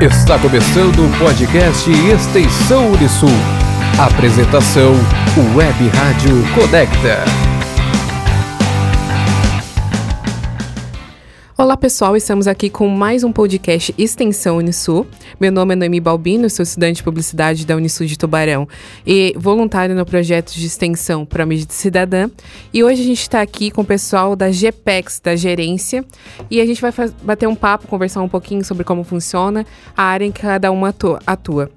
Está começando o podcast Extensão Unisul. Apresentação Web Rádio Conecta. Olá pessoal, estamos aqui com mais um podcast Extensão Unisul. Meu nome é Noemi Balbino, sou estudante de publicidade da Unisul de Tubarão e voluntária no projeto de extensão para mídia cidadã. E hoje a gente está aqui com o pessoal da GPEX, da gerência, e a gente vai bater um papo, conversar um pouquinho sobre como funciona a área em que cada uma atua.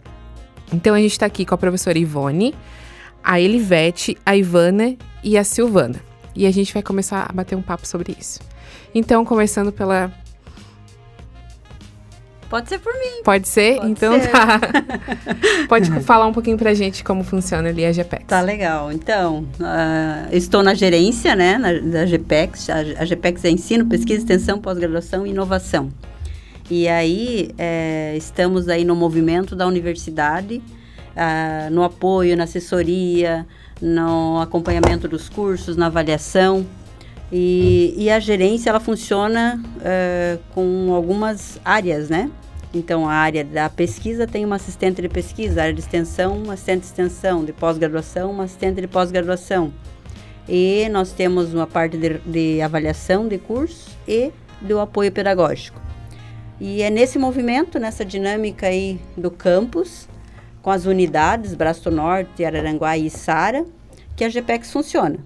Então a gente está aqui com a professora Ivone, a Elivete, a Ivana e a Silvana. E a gente vai começar a bater um papo sobre isso. Então, começando pela. Pode ser por mim. Pode ser? Pode então ser. tá. Pode falar um pouquinho pra gente como funciona ali a GPEX. Tá legal. Então, uh, estou na gerência, né, na, da GPEX. A, a GPEX é ensino, pesquisa, extensão, pós-graduação e inovação. E aí, é, estamos aí no movimento da universidade, uh, no apoio, na assessoria, no acompanhamento dos cursos, na avaliação. E, e a gerência, ela funciona uh, com algumas áreas, né? Então, a área da pesquisa tem uma assistente de pesquisa, a área de extensão, uma assistente de extensão, de pós-graduação, uma assistente de pós-graduação. E nós temos uma parte de, de avaliação de curso e do apoio pedagógico. E é nesse movimento, nessa dinâmica aí do campus, com as unidades Braço Norte, Araranguá e Sara, que a GPEX funciona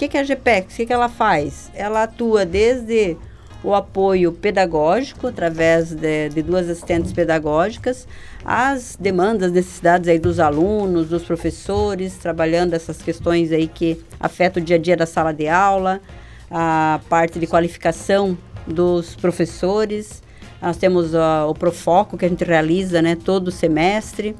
que, que é a GPEX? O que, que ela faz? Ela atua desde o apoio pedagógico, através de, de, duas assistentes pedagógicas, as demandas, necessidades aí dos alunos, dos professores, trabalhando essas questões aí que afetam o dia a dia da sala de aula, a parte de qualificação dos professores. Nós temos o Profoco, que a gente realiza né, todo semestre.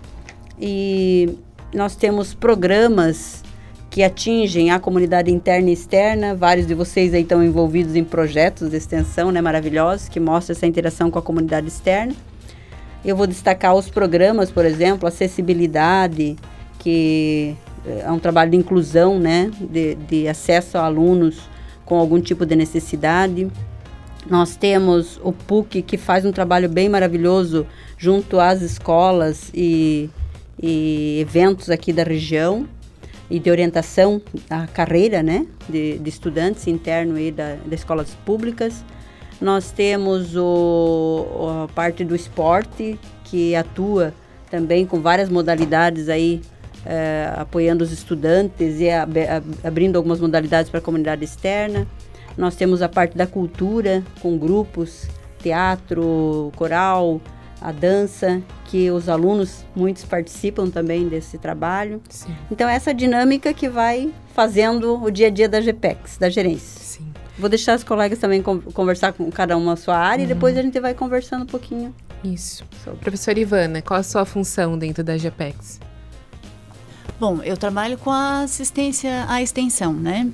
E nós temos programas que atingem a comunidade interna e externa. Vários de vocês aí estão envolvidos em projetos de extensão, né, maravilhosos, que mostram essa interação com a comunidade externa. Eu vou destacar os programas, por exemplo, acessibilidade, que eh, é um trabalho de inclusão, né, de, de acesso a alunos com algum tipo de necessidade. Nós temos o PUC, que faz um trabalho bem maravilhoso junto às escolas e, e eventos aqui da região e de orientação à carreira né, de, de estudantes interno e da, das escolas públicas. Nós temos o, a parte do esporte, que atua também com várias modalidades aí, é, apoiando os estudantes e ab, abrindo algumas modalidades para a comunidade externa. Nós temos a parte da cultura, com grupos, teatro, coral, a dança, que os alunos, muitos participam também desse trabalho. Sim. Então, essa dinâmica que vai fazendo o dia a dia da GPEX, da gerência. Sim. Vou deixar os colegas também conversar com cada uma a sua área uhum. e depois a gente vai conversando um pouquinho. Isso. Sobre. Professora Ivana, qual a sua função dentro da GPEX? Bom, eu trabalho com a assistência à extensão, né?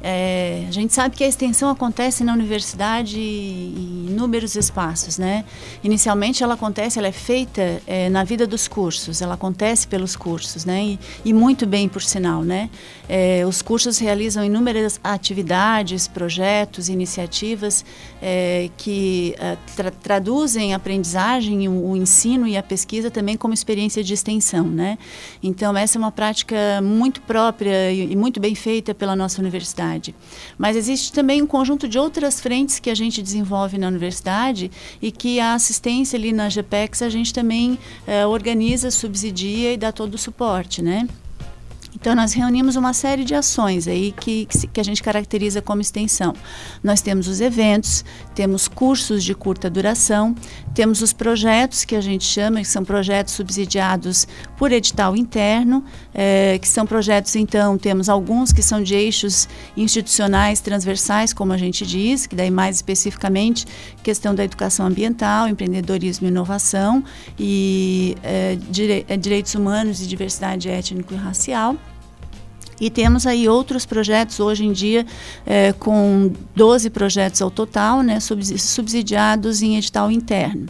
É, a gente sabe que a extensão acontece na universidade em inúmeros espaços, né? Inicialmente ela acontece, ela é feita é, na vida dos cursos, ela acontece pelos cursos, né? E, e muito bem, por sinal, né? É, os cursos realizam inúmeras atividades, projetos, iniciativas é, que é, tra traduzem a aprendizagem, o, o ensino e a pesquisa também como experiência de extensão, né? Então essa é uma prática muito própria e, e muito bem feita pela nossa universidade universidade. Mas existe também um conjunto de outras frentes que a gente desenvolve na universidade e que a assistência ali na GPEX a gente também eh, organiza, subsidia e dá todo o suporte, né? Então, nós reunimos uma série de ações aí que, que a gente caracteriza como extensão. Nós temos os eventos, temos cursos de curta duração, temos os projetos que a gente chama, que são projetos subsidiados por edital interno, é, que são projetos, então, temos alguns que são de eixos institucionais transversais, como a gente diz, que daí mais especificamente questão da educação ambiental, empreendedorismo e inovação, e é, dire é, direitos humanos e diversidade étnico e racial. E temos aí outros projetos hoje em dia, é, com 12 projetos ao total, né, subsidiados em edital interno.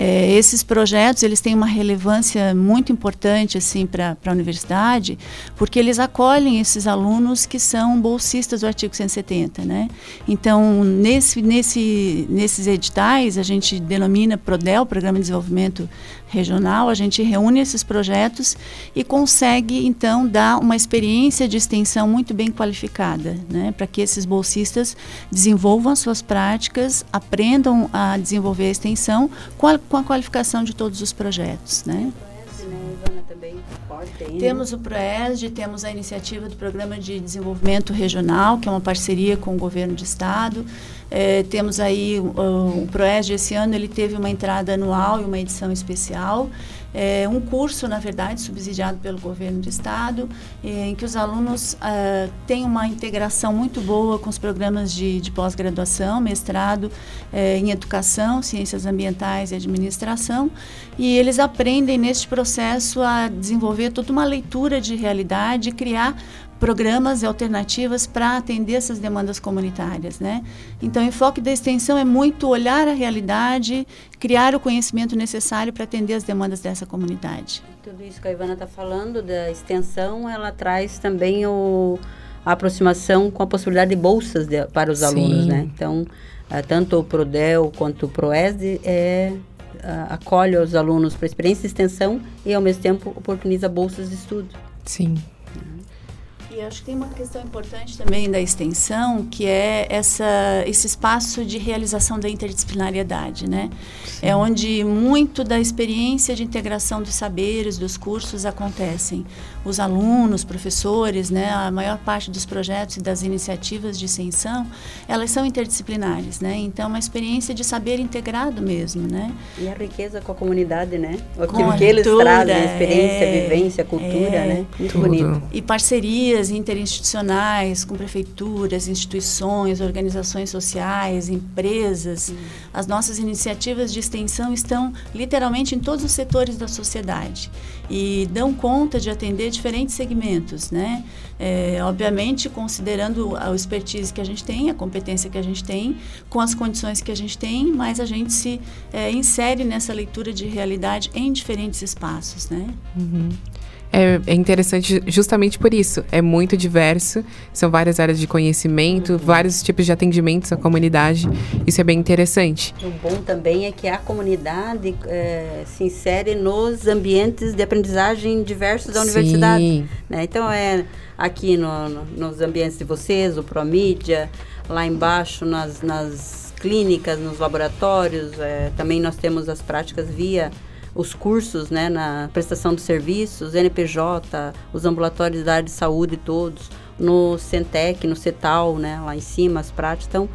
É, esses projetos eles têm uma relevância muito importante assim para a universidade, porque eles acolhem esses alunos que são bolsistas do artigo 170, né? Então nesse, nesse, nesses editais a gente denomina Prodel, Programa de Desenvolvimento Regional, a gente reúne esses projetos e consegue então dar uma experiência de extensão muito bem qualificada, né? Para que esses bolsistas desenvolvam as suas práticas, aprendam a desenvolver a extensão com a com a qualificação de todos os projetos, né? Temos o PROESD, temos a iniciativa do Programa de Desenvolvimento Regional, que é uma parceria com o governo de estado. É, temos aí o, PROESD esse ano, ele teve uma entrada anual e uma edição especial é um curso, na verdade, subsidiado pelo governo do estado, é, em que os alunos é, têm uma integração muito boa com os programas de, de pós-graduação, mestrado é, em educação, ciências ambientais e administração, e eles aprendem neste processo a desenvolver toda uma leitura de realidade, criar programas e alternativas para atender essas demandas comunitárias, né? Então, o enfoque da extensão é muito olhar a realidade, criar o conhecimento necessário para atender as demandas dessa comunidade. Tudo isso que a Ivana está falando da extensão, ela traz também o, a aproximação com a possibilidade de bolsas de, para os Sim. alunos, né? Então, uh, tanto o Prodel quanto o Proesd é acolhe os alunos para experiência de extensão e ao mesmo tempo oportuniza bolsas de estudo. Sim. E acho que tem uma questão importante também da extensão, que é essa, esse espaço de realização da interdisciplinariedade, né? Sim. É onde muito da experiência de integração dos saberes, dos cursos acontecem. Os alunos, professores, né? A maior parte dos projetos e das iniciativas de extensão, elas são interdisciplinares, né? Então, é uma experiência de saber integrado mesmo, né? E a riqueza com a comunidade, né? Aquilo que eles trazem, a experiência, é, vivência, cultura, é, né? Muito tudo. bonito. E parcerias interinstitucionais com prefeituras, instituições, organizações sociais, empresas. Hum. As nossas iniciativas de extensão estão literalmente em todos os setores da sociedade e dão conta de atender diferentes segmentos, né? É, obviamente considerando a expertise que a gente tem, a competência que a gente tem, com as condições que a gente tem, mas a gente se é, insere nessa leitura de realidade em diferentes espaços, né? Uhum. É, é, interessante justamente por isso. É muito diverso, são várias áreas de conhecimento, uhum. vários tipos de atendimentos à comunidade. Isso é bem interessante. O bom também é que a comunidade é, se insere nos ambientes de aprendizagem diversos da Sim. universidade. Né? Então, é aqui no, no, nos ambientes de vocês, o Promídia, lá embaixo nas, nas clínicas, nos laboratórios. É, também nós temos as práticas via os cursos né, na prestação de serviços, NPJ, os ambulatórios da área de saúde todos, no Centec, no CETAL, né, lá em cima, as práticas. Então,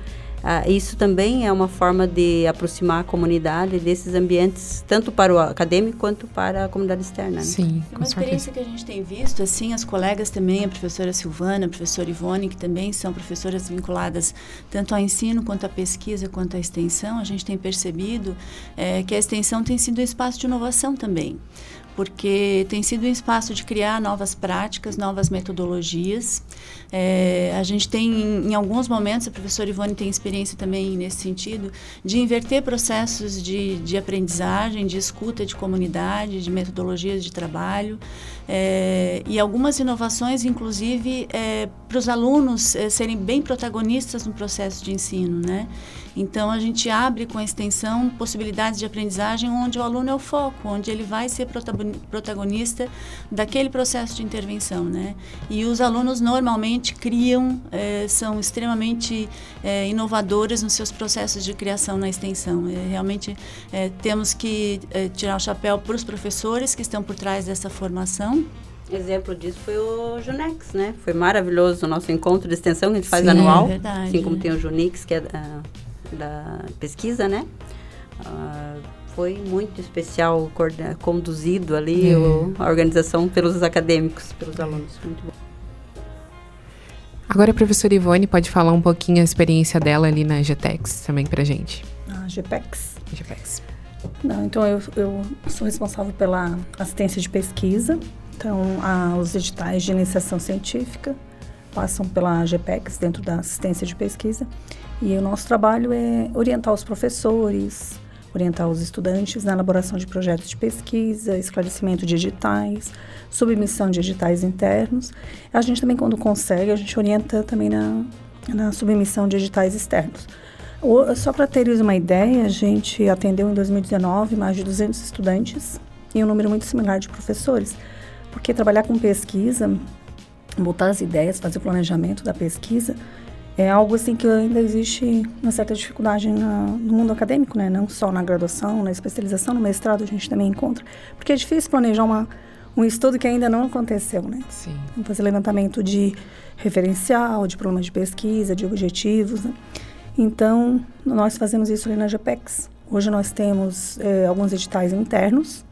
ah, isso também é uma forma de aproximar a comunidade desses ambientes, tanto para o acadêmico quanto para a comunidade externa. Né? Sim, é uma experiência que a gente tem visto, assim, as colegas também, a professora Silvana, a professora Ivone, que também são professoras vinculadas tanto ao ensino, quanto à pesquisa, quanto à extensão, a gente tem percebido é, que a extensão tem sido um espaço de inovação também porque tem sido um espaço de criar novas práticas, novas metodologias. É, a gente tem, em alguns momentos, a professora Ivone tem experiência também nesse sentido, de inverter processos de, de aprendizagem, de escuta de comunidade, de metodologias de trabalho. É, e algumas inovações, inclusive, é, para os alunos é, serem bem protagonistas no processo de ensino, né? Então, a gente abre com a extensão possibilidades de aprendizagem onde o aluno é o foco, onde ele vai ser protagonista daquele processo de intervenção, né? E os alunos normalmente criam, é, são extremamente é, inovadores nos seus processos de criação na extensão. É, realmente temos que tirar o chapéu para os professores que estão por trás dessa formação. Exemplo disso foi o Junex, né? Foi maravilhoso o nosso encontro de extensão que a gente faz Sim, anual. É verdade. Assim como tem o Junix, que é uh, da pesquisa, né? Uh, foi muito especial, conduzido ali é. o, a organização pelos acadêmicos, pelos alunos. Muito bom. Agora a professora Ivone pode falar um pouquinho a experiência dela ali na GTEX também pra gente. A GPEX? GPEX. Não, então eu, eu sou responsável pela assistência de pesquisa. Então, a, os editais de iniciação científica passam pela GPEX dentro da assistência de pesquisa. E o nosso trabalho é orientar os professores, orientar os estudantes na elaboração de projetos de pesquisa, esclarecimento de editais, submissão de editais internos. A gente também, quando consegue, a gente orienta também na, na submissão de editais externos. O, só para teres uma ideia, a gente atendeu em 2019 mais de 200 estudantes e um número muito similar de professores, porque trabalhar com pesquisa, botar as ideias, fazer o planejamento da pesquisa, é algo assim que ainda existe uma certa dificuldade na, no mundo acadêmico, né? Não só na graduação, na especialização, no mestrado a gente também encontra, porque é difícil planejar uma, um estudo que ainda não aconteceu, né? Sim. Fazer levantamento de referencial, de problemas de pesquisa, de objetivos, né? Então, nós fazemos isso ali na GPEX. Hoje nós temos é, alguns editais internos,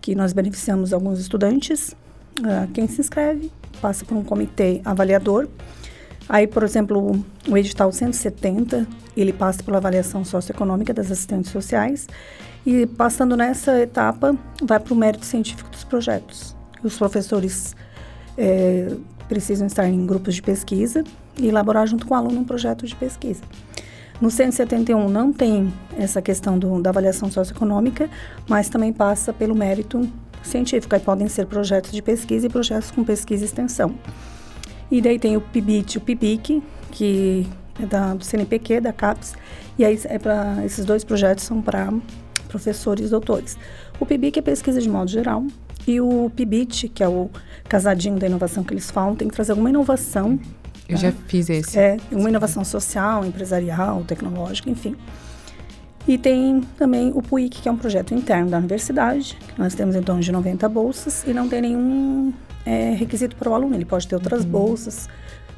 que nós beneficiamos alguns estudantes. Uh, quem se inscreve passa por um comitê avaliador, Aí, por exemplo, o edital 170, ele passa pela avaliação socioeconômica das assistentes sociais e passando nessa etapa, vai para o mérito científico dos projetos. Os professores é, precisam estar em grupos de pesquisa e elaborar junto com o aluno um projeto de pesquisa. No 171 não tem essa questão do, da avaliação socioeconômica, mas também passa pelo mérito científico. Aí podem ser projetos de pesquisa e projetos com pesquisa e extensão. E daí tem o PIBIT e o PIBIC, que é da, do CNPq, da CAPES. E aí é para esses dois projetos são para professores e doutores. O PIBIC é pesquisa de modo geral. E o PIBIT, que é o casadinho da inovação que eles falam, tem que trazer alguma inovação. Eu já fiz esse. É, uma inovação social, empresarial, tecnológica, enfim. E tem também o PUIC, que é um projeto interno da universidade. Nós temos em torno de 90 bolsas e não tem nenhum é, requisito para o aluno. Ele pode ter outras uhum. bolsas,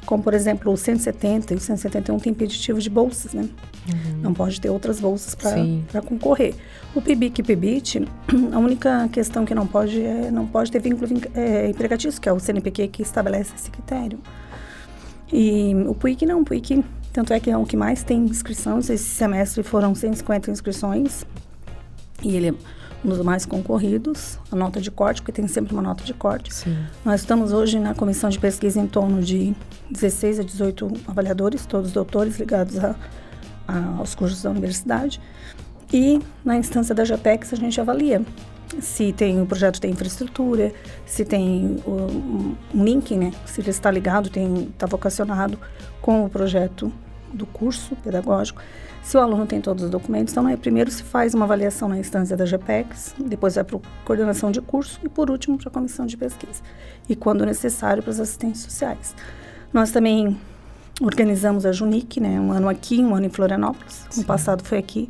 como por exemplo o 170 e o 171 tem impeditivo de bolsas, né? Uhum. Não pode ter outras bolsas para concorrer. O PIBIC e PIBIT, a única questão que não pode é não pode ter vínculo é, empregatício, que é o CNPq que estabelece esse critério. E o PUIC não, o PUIC, tanto é que é o que mais tem inscrições. Esse semestre foram 150 inscrições. E ele é dos mais concorridos, a nota de corte, porque tem sempre uma nota de corte. Sim. Nós estamos hoje na comissão de pesquisa em torno de 16 a 18 avaliadores, todos doutores ligados a, a, aos cursos da universidade. E na instância da JAPEX a gente avalia se tem o projeto tem infraestrutura, se tem o, um link, né? Se ele está ligado, tem está vocacionado com o projeto do curso pedagógico. Se o aluno tem todos os documentos, então, né, primeiro se faz uma avaliação na instância da GPEX, depois vai para a coordenação de curso e, por último, para a comissão de pesquisa. E, quando necessário, para os assistentes sociais. Nós também organizamos a Junic, né, um ano aqui, um ano em Florianópolis. No passado foi aqui.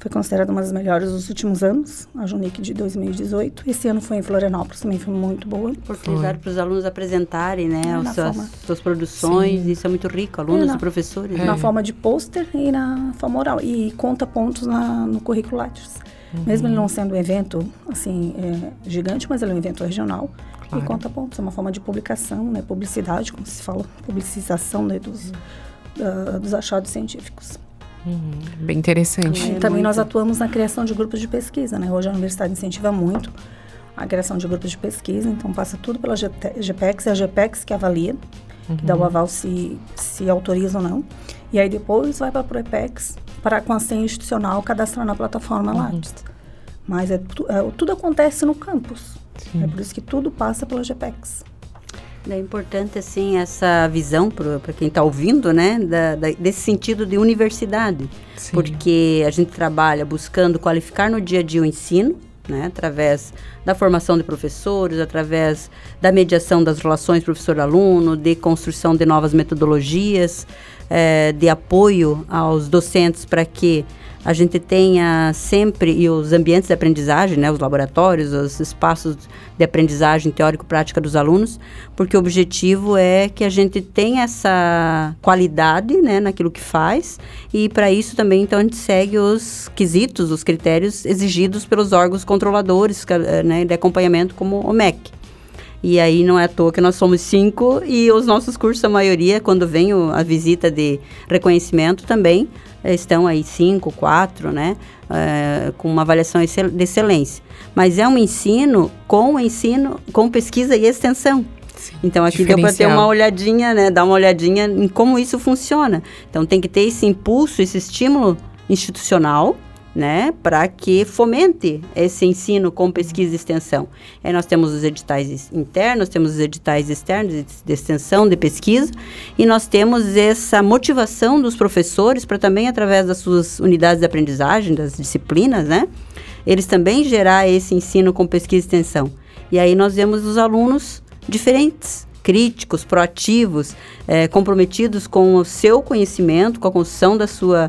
Foi considerada uma das melhores dos últimos anos, a Junic de 2018. Esse ano foi em Florianópolis, também foi muito boa. Oportunidade para os alunos apresentarem, né, é, as suas, suas, produções, Sim. isso é muito rico, alunos é, na, e professores. É. Na forma de pôster e na forma oral, e conta pontos na, no currículo Lattes. Uhum. Mesmo ele não sendo um evento, assim, é, gigante, mas ele é um evento regional, claro. e conta pontos, é uma forma de publicação, né, publicidade, como se fala, publicização né, dos, uhum. uh, dos achados científicos. Uhum. Bem interessante. E também muito. nós atuamos na criação de grupos de pesquisa, né? Hoje a universidade incentiva muito a criação de grupos de pesquisa, então passa tudo pela GPEX, é a GPEX que avalia, uhum. que dá o aval se, se autoriza ou não. E aí depois vai para a ProEPEX para com a senha institucional cadastrar na plataforma uhum. Lattes. Mas é, é, tudo acontece no campus. Sim. É por isso que tudo passa pela GPEX. É importante, assim, essa visão para quem está ouvindo, né? Da, da, desse sentido de universidade. Sim. Porque a gente trabalha buscando qualificar no dia a dia o ensino, né? Através da formação de professores, através da mediação das relações professor-aluno, de construção de novas metodologias, é, de apoio aos docentes para que a gente tenha sempre e os ambientes de aprendizagem, né, os laboratórios, os espaços de aprendizagem teórico-prática dos alunos, porque o objetivo é que a gente tenha essa qualidade, né, naquilo que faz e para isso também então a gente segue os quesitos, os critérios exigidos pelos órgãos controladores, né, de acompanhamento como o MEC. E aí não é à toa que nós somos cinco e os nossos cursos, a maioria, quando vem o, a visita de reconhecimento também, estão aí cinco, quatro, né? É, com uma avaliação de excelência. Mas é um ensino com ensino, com pesquisa e extensão. Sim, então aqui deu para ter uma olhadinha, né? Dar uma olhadinha em como isso funciona. Então tem que ter esse impulso, esse estímulo institucional, né, para que fomente esse ensino com pesquisa e extensão. Aí nós temos os editais internos, temos os editais externos de, de extensão, de pesquisa, e nós temos essa motivação dos professores para também, através das suas unidades de aprendizagem, das disciplinas, né, eles também gerar esse ensino com pesquisa e extensão. E aí nós vemos os alunos diferentes, críticos, proativos, é, comprometidos com o seu conhecimento, com a construção da sua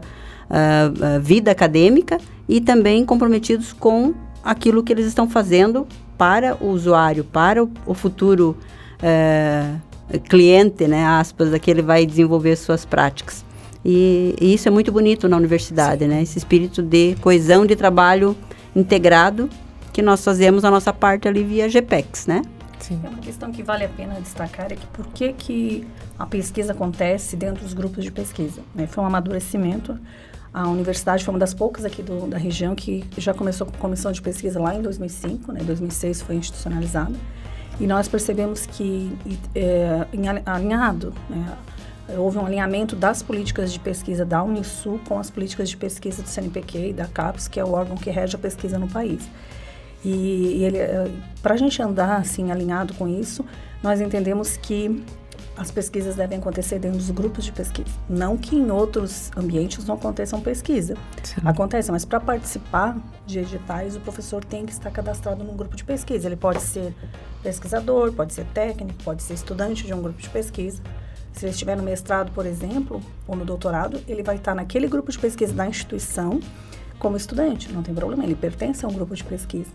uh, uh, vida acadêmica e também comprometidos com aquilo que eles estão fazendo para o usuário, para o, o futuro uh, cliente, né, aspas, a que ele vai desenvolver suas práticas. E, e isso é muito bonito na universidade, Sim. né, esse espírito de coesão de trabalho integrado que nós fazemos a nossa parte ali via GPEX, né? Sim. É uma questão que vale a pena destacar é que por que, que a pesquisa acontece dentro dos grupos de pesquisa. Né? Foi um amadurecimento. A universidade foi uma das poucas aqui do, da região que já começou com comissão de pesquisa lá em 2005, né? 2006 foi institucionalizada. E nós percebemos que, é, em, alinhado, né? houve um alinhamento das políticas de pesquisa da Unisul com as políticas de pesquisa do CNPq e da CAPES, que é o órgão que rege a pesquisa no país. E, e eh, para a gente andar assim alinhado com isso, nós entendemos que as pesquisas devem acontecer dentro dos grupos de pesquisa. Não que em outros ambientes não aconteçam pesquisa. Sim. Acontece, mas para participar de editais, o professor tem que estar cadastrado num grupo de pesquisa. Ele pode ser pesquisador, pode ser técnico, pode ser estudante de um grupo de pesquisa. Se ele estiver no mestrado, por exemplo, ou no doutorado, ele vai estar naquele grupo de pesquisa da instituição como estudante, não tem problema, ele pertence a um grupo de pesquisa.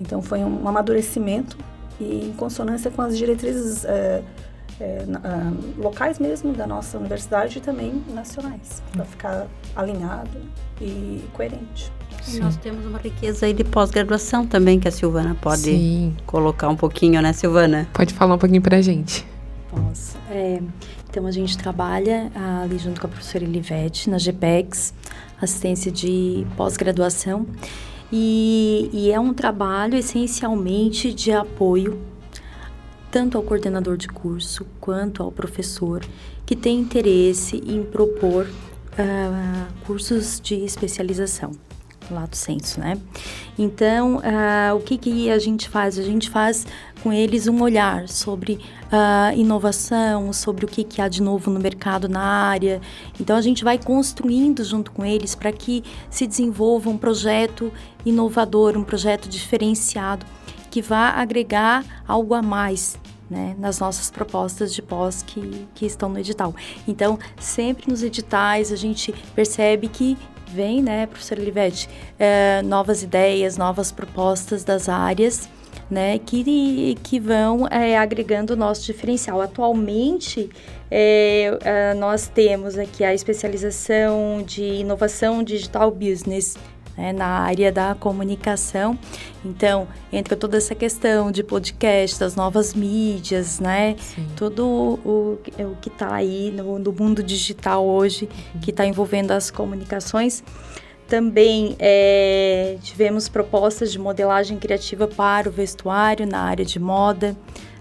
Então foi um amadurecimento e em consonância com as diretrizes é, é, locais mesmo da nossa universidade e também nacionais, para ficar alinhado e coerente. E nós temos uma riqueza aí de pós-graduação também que a Silvana pode Sim. colocar um pouquinho, né, Silvana? Pode falar um pouquinho para a gente. Posso. É, então a gente trabalha ali junto com a professora Elivete na GPEX, assistência de pós-graduação. E, e, é um trabalho essencialmente de apoio tanto ao coordenador de curso quanto ao professor que tem interesse em propor uh, cursos de especialização lato senso, né? Então, uh, o que, que a gente faz? A gente faz com eles um olhar sobre uh, inovação, sobre o que, que há de novo no mercado na área. Então, a gente vai construindo junto com eles para que se desenvolva um projeto inovador, um projeto diferenciado que vá agregar algo a mais né, nas nossas propostas de pós que, que estão no edital. Então, sempre nos editais a gente percebe que vem, né, professora Livete, é, novas ideias, novas propostas das áreas, né, que, que vão é, agregando o nosso diferencial. Atualmente, é nós temos aqui a especialização de inovação digital business, né, na área da comunicação. Então, entra toda essa questão de podcast, das novas mídias, né? Sim. Tudo o, o que está aí no, no, mundo digital hoje, uhum. que está envolvendo as comunicações. Também é, tivemos propostas de modelagem criativa para o vestuário na área de moda,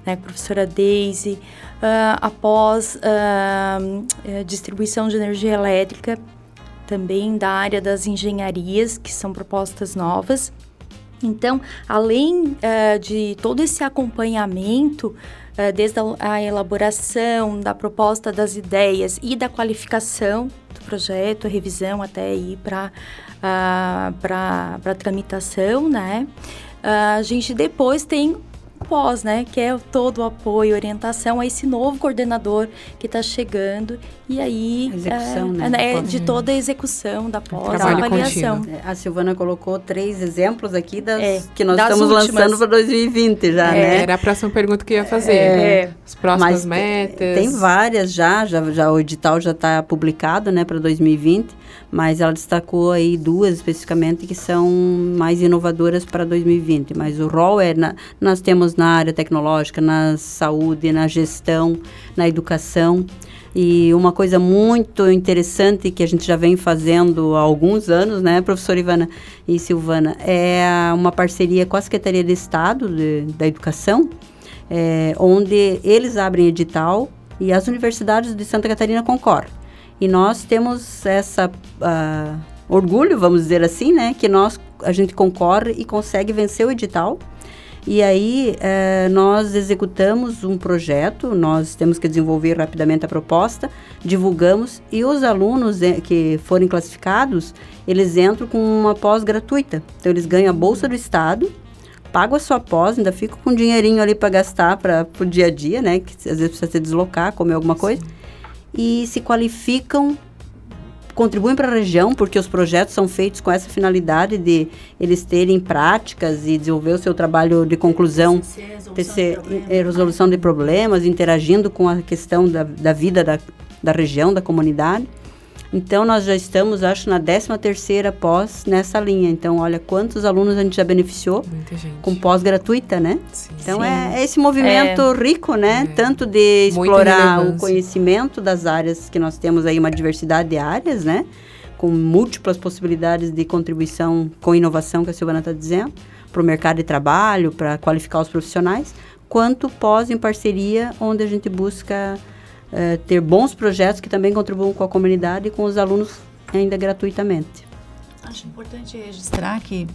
né, professora Daisy. Uh, após uh, distribuição de energia elétrica, também da área das engenharias, que são propostas novas. Então, além uh, de todo esse acompanhamento, uh, desde a, elaboração da proposta das ideias e da qualificação do projeto, revisão até ir para uh, para tramitação, né? A gente depois tem pós, né? Que é todo o apoio, orientação a esse novo coordenador que está chegando. E aí. Execução, é, né? É, de toda a execução da pós, a avaliação. É, a Silvana colocou três exemplos aqui das é, que nós das estamos últimas. lançando para 2020 já, é, né? Era a próxima pergunta que eu ia fazer. É, As próximas metas. Tem várias já, já, já o edital já está publicado, né, para 2020 mas ela destacou aí duas especificamente que são mais inovadoras para 2020. Mas o rol é, na, nós temos na área tecnológica, na saúde, na gestão, na educação. E uma coisa muito interessante que a gente já vem fazendo há alguns anos, né, professora Ivana e Silvana, é uma parceria com a Secretaria de Estado de, da Educação, é, onde eles abrem edital e as universidades de Santa Catarina concorrem. E nós temos essa uh, orgulho, vamos dizer assim, né, que nós a gente concorre e consegue vencer o edital. E aí eh, nós executamos um projeto, nós temos que desenvolver rapidamente a proposta, divulgamos e os alunos eh, que forem classificados, eles entram com uma pós gratuita. Então eles ganham a bolsa do estado, pagam a sua pós, ainda ficam com um dinheirinho ali para gastar para o dia a dia, né? Que às vezes precisa se deslocar, comer alguma coisa. E se qualificam contribuem para a região, porque os projetos são feitos com essa finalidade de eles terem práticas e desenvolver o seu trabalho de conclusão, TC, resolução, resolução de problemas, interagindo com a questão da, da vida da, da região, da comunidade. Então, nós já estamos, acho, na 13 terceira pós nessa linha. Então, olha quantos alunos a gente já beneficiou com pós gratuita, né? Sim, então, sim. É, é, esse movimento é, rico, né? É. Tanto de explorar o conhecimento das áreas que nós temos aí, uma diversidade de áreas, né? Com múltiplas possibilidades de contribuição com inovação, que a Silvana está dizendo, para o mercado de trabalho, para qualificar os profissionais, quanto pós em parceria, onde a gente busca é, ter bons projetos que também contribuam com a comunidade e com os alunos ainda gratuitamente. Acho importante registrar que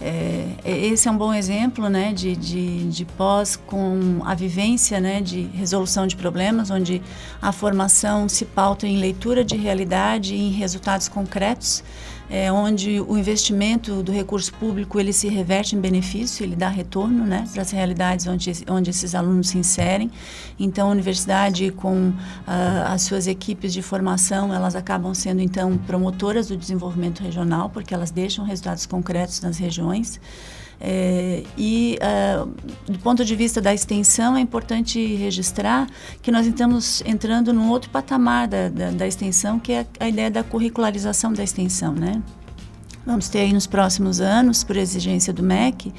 é, esse é um bom exemplo né, de, de, de, pós com a vivência né, de resolução de problemas, onde a formação se pauta em leitura de realidade e em resultados concretos é, onde o investimento do recurso público ele se reverte em benefício, ele dá retorno né, para as realidades onde, onde esses alunos se inserem. Então, a universidade, com uh, as suas equipes de formação, elas acabam sendo, então, promotoras do desenvolvimento regional, porque elas deixam resultados concretos nas regiões. É, e uh, do ponto de vista da extensão, é importante registrar que nós estamos entrando num outro patamar da, da, da extensão, que é a, ideia da curricularização da extensão. Né? Vamos ter aí nos próximos anos, por exigência do MEC,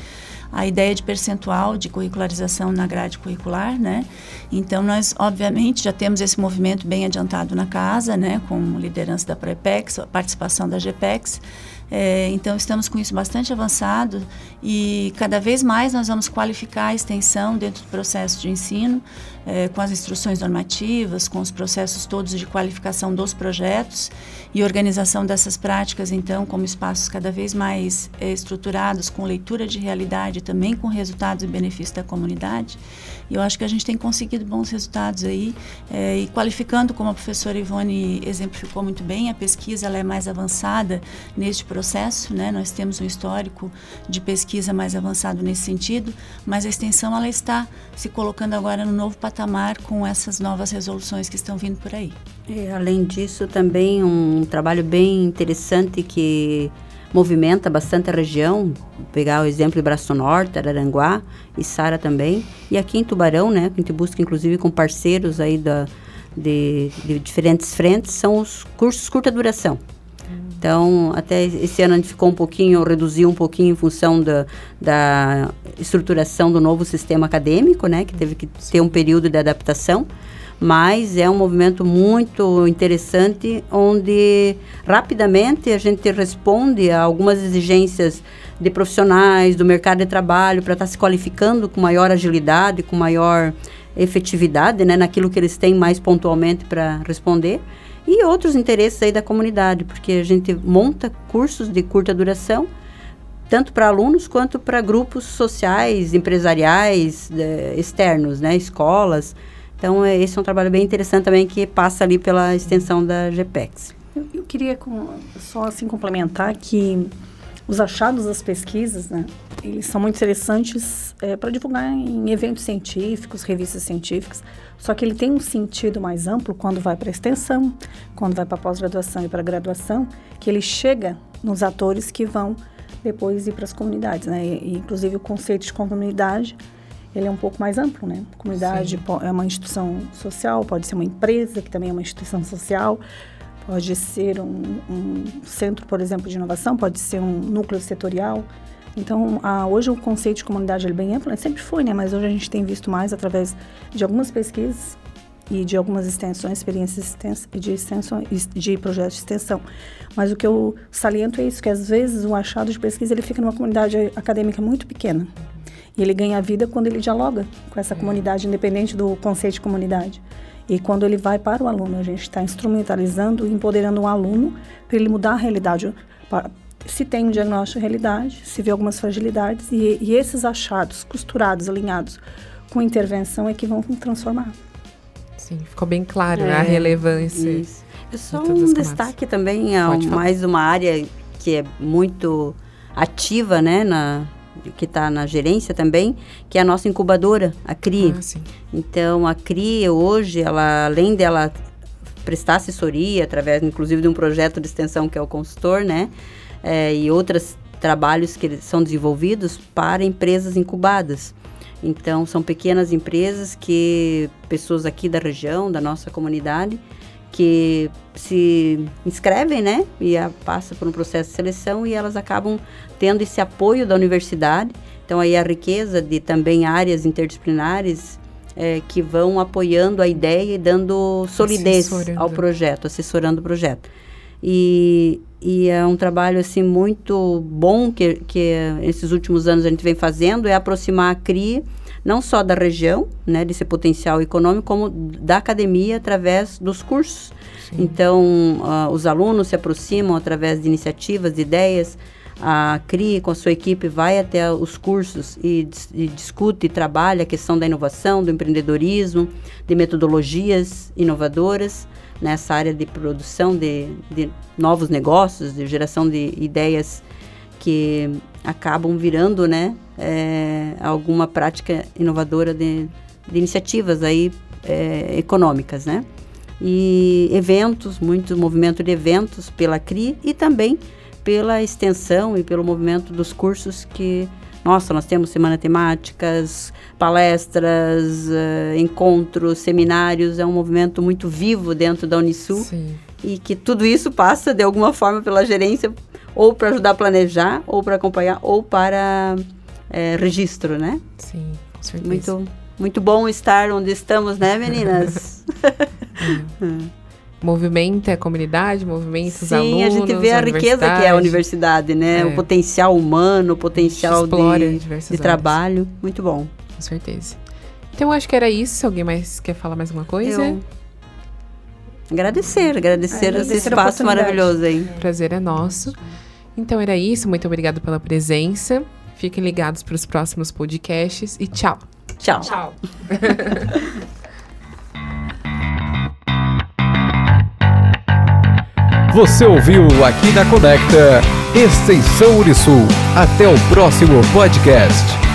a ideia de percentual de curricularização na grade curricular, né? Então nós, obviamente, já temos esse movimento bem adiantado na casa, né? Com liderança da Prepex, participação da GPEX, é, então, estamos com isso bastante avançado e cada vez mais nós vamos qualificar a extensão dentro do processo de ensino, é, com as instruções normativas, com os processos todos de qualificação dos projetos e organização dessas práticas, então, como espaços cada vez mais é, estruturados, com leitura de realidade, também com resultados e benefícios da comunidade. E eu acho que a gente tem conseguido bons resultados aí é, e qualificando, como a professora Ivone exemplificou muito bem, a pesquisa ela é mais avançada neste processo, né? Nós temos um histórico de pesquisa mais avançado nesse sentido, mas a extensão ela está se colocando agora no novo patamar com essas novas resoluções que estão vindo por aí. E, além disso, também um trabalho bem interessante que movimenta bastante a região. Vou pegar o exemplo de Braço Norte, Araranguá e Sara também. E aqui em Tubarão, né, a gente busca inclusive com parceiros aí da, de, de diferentes frentes, são os cursos curta duração. Então, até esse ano a gente ficou um pouquinho, reduziu um pouquinho em função da, da estruturação do novo sistema acadêmico, né, que teve que ter um período de adaptação mas é um movimento muito interessante onde rapidamente a gente responde a algumas exigências de profissionais do mercado de trabalho para estar tá se qualificando com maior agilidade, com maior efetividade, né, naquilo que eles têm mais pontualmente para responder e outros interesses aí da comunidade, porque a gente monta cursos de curta duração tanto para alunos quanto para grupos sociais, empresariais, eh, externos, né, escolas. Então, é, esse é um trabalho bem interessante também que passa ali pela extensão da GPEX. Eu, eu queria com, só assim complementar que os achados das pesquisas, né, eles são muito interessantes é, para divulgar em eventos científicos, revistas científicas, só que ele tem um sentido mais amplo quando vai para a extensão, quando vai para pós-graduação e para graduação, que ele chega nos atores que vão depois ir para as comunidades, né? E, inclusive o conceito de comunidade ele é um pouco mais amplo, né? Comunidade Sim. é uma instituição social, pode ser uma empresa que também é uma instituição social, pode ser um, um centro, por exemplo, de inovação, pode ser um núcleo setorial. Então, a, hoje o conceito de comunidade é bem amplo, né? sempre foi, né? Mas hoje a gente tem visto mais através de algumas pesquisas e de algumas extensões, experiências de extensão, de projetos de extensão. Mas o que eu saliento é isso, que às vezes o achado de pesquisa ele fica numa comunidade acadêmica muito pequena. E ele ganha vida quando ele dialoga com essa comunidade, independente do conceito de comunidade. E quando ele vai para o aluno, a gente está instrumentalizando e empoderando um aluno para ele mudar a realidade. Se tem um diagnóstico de realidade, se vê algumas fragilidades, e, e esses achados costurados, alinhados com intervenção é que vão transformar. Sim, ficou bem claro né, é, a relevância. Isso. É só um destaque também a mais uma área que é muito ativa, né, na, que está na gerência também, que é a nossa incubadora, a CRI. Ah, então, a CRI hoje, ela, além dela prestar assessoria, através inclusive de um projeto de extensão que é o consultor, né? É, e outros trabalhos que são desenvolvidos para empresas incubadas. Então, são pequenas empresas que pessoas aqui da região, da nossa comunidade, que se inscrevem, né? E passa por um processo de seleção e elas acabam tendo esse apoio da universidade. Então aí a riqueza de também áreas interdisciplinares é, que vão apoiando a ideia e dando solidez ao projeto, assessorando o projeto. E, e é um trabalho assim muito bom que, que esses últimos anos a gente vem fazendo é aproximar a CRI não só da região, né, desse potencial econômico, como da academia através dos cursos. Sim. Então, uh, os alunos se aproximam através de iniciativas, de ideias. A CRI, com a sua equipe, vai até os cursos e, e discute e trabalha a questão da inovação, do empreendedorismo, de metodologias inovadoras nessa área de produção de, de novos negócios, de geração de ideias que acabam virando, né, é, alguma prática inovadora de, de iniciativas aí é, econômicas, né? E eventos, muito movimento de eventos pela CRI e também pela extensão e pelo movimento dos cursos que, nossa, nós temos semana temáticas, palestras, uh, encontros, seminários, é um movimento muito vivo dentro da Unisul. Sim. E que tudo isso passa de alguma forma pela gerência ou para ajudar a planejar, ou para acompanhar, ou para é, registro, né? Sim, com certeza. Muito, muito bom estar onde estamos, né, meninas? é. Movimenta a comunidade, movimenta Sim, os alunos. Sim, a gente vê a, a riqueza que é a universidade, né? É. O potencial humano, o potencial de, de trabalho. Muito bom. Com certeza. Então, acho que era isso. Alguém mais quer falar mais alguma coisa? Eu agradecer, agradecer, agradecer esse espaço maravilhoso aí. O prazer é nosso. Então era isso, muito obrigado pela presença. Fiquem ligados para os próximos podcasts e tchau. Tchau. Tchau. Você ouviu aqui na Conecta Extensão Unisul. Até o próximo podcast.